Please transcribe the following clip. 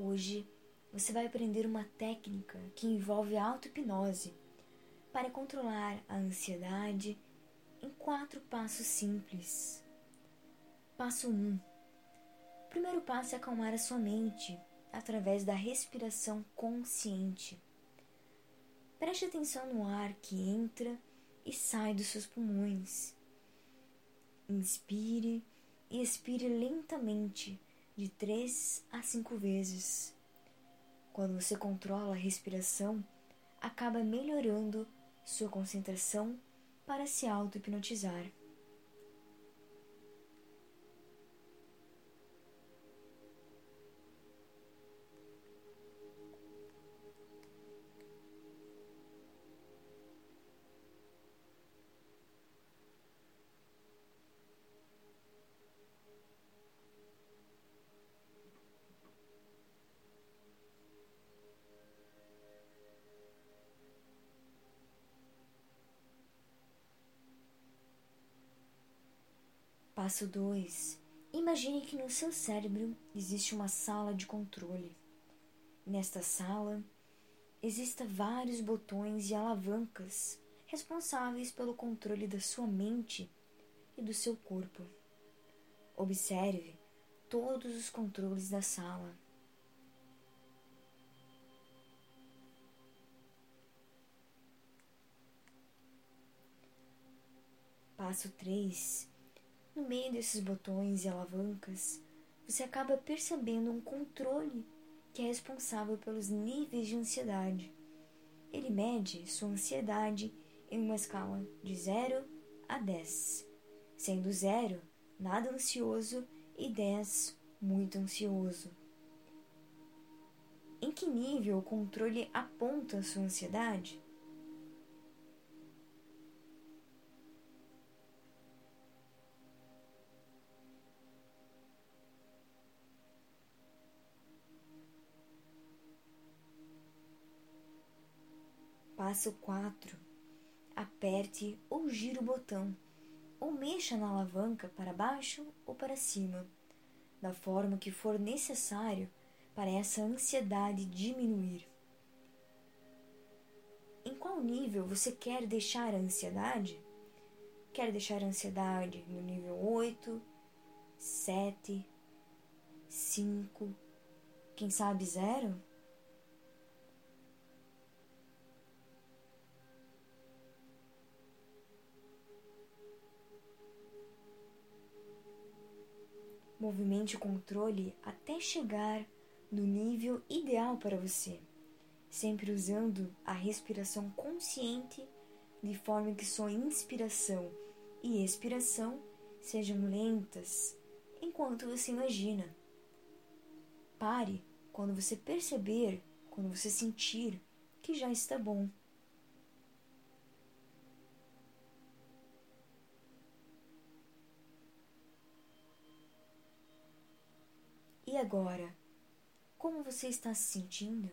Hoje você vai aprender uma técnica que envolve auto-hipnose para controlar a ansiedade em quatro passos simples. Passo 1. Um. O primeiro passo é acalmar a sua mente através da respiração consciente. Preste atenção no ar que entra e sai dos seus pulmões. Inspire e expire lentamente, de três a cinco vezes. Quando você controla a respiração, acaba melhorando sua concentração para se auto-hipnotizar. Passo 2. Imagine que no seu cérebro existe uma sala de controle. Nesta sala, existem vários botões e alavancas responsáveis pelo controle da sua mente e do seu corpo. Observe todos os controles da sala. Passo 3 no meio desses botões e alavancas, você acaba percebendo um controle que é responsável pelos níveis de ansiedade. Ele mede sua ansiedade em uma escala de 0 a 10, sendo 0 nada ansioso e 10 muito ansioso. Em que nível o controle aponta sua ansiedade? Passo 4. Aperte ou gire o botão, ou mexa na alavanca para baixo ou para cima, da forma que for necessário para essa ansiedade diminuir. Em qual nível você quer deixar a ansiedade? Quer deixar a ansiedade no nível 8, 7, 5, quem sabe zero? Movimente o controle até chegar no nível ideal para você, sempre usando a respiração consciente de forma que sua inspiração e expiração sejam lentas enquanto você imagina. Pare quando você perceber, quando você sentir que já está bom. E agora? Como você está se sentindo?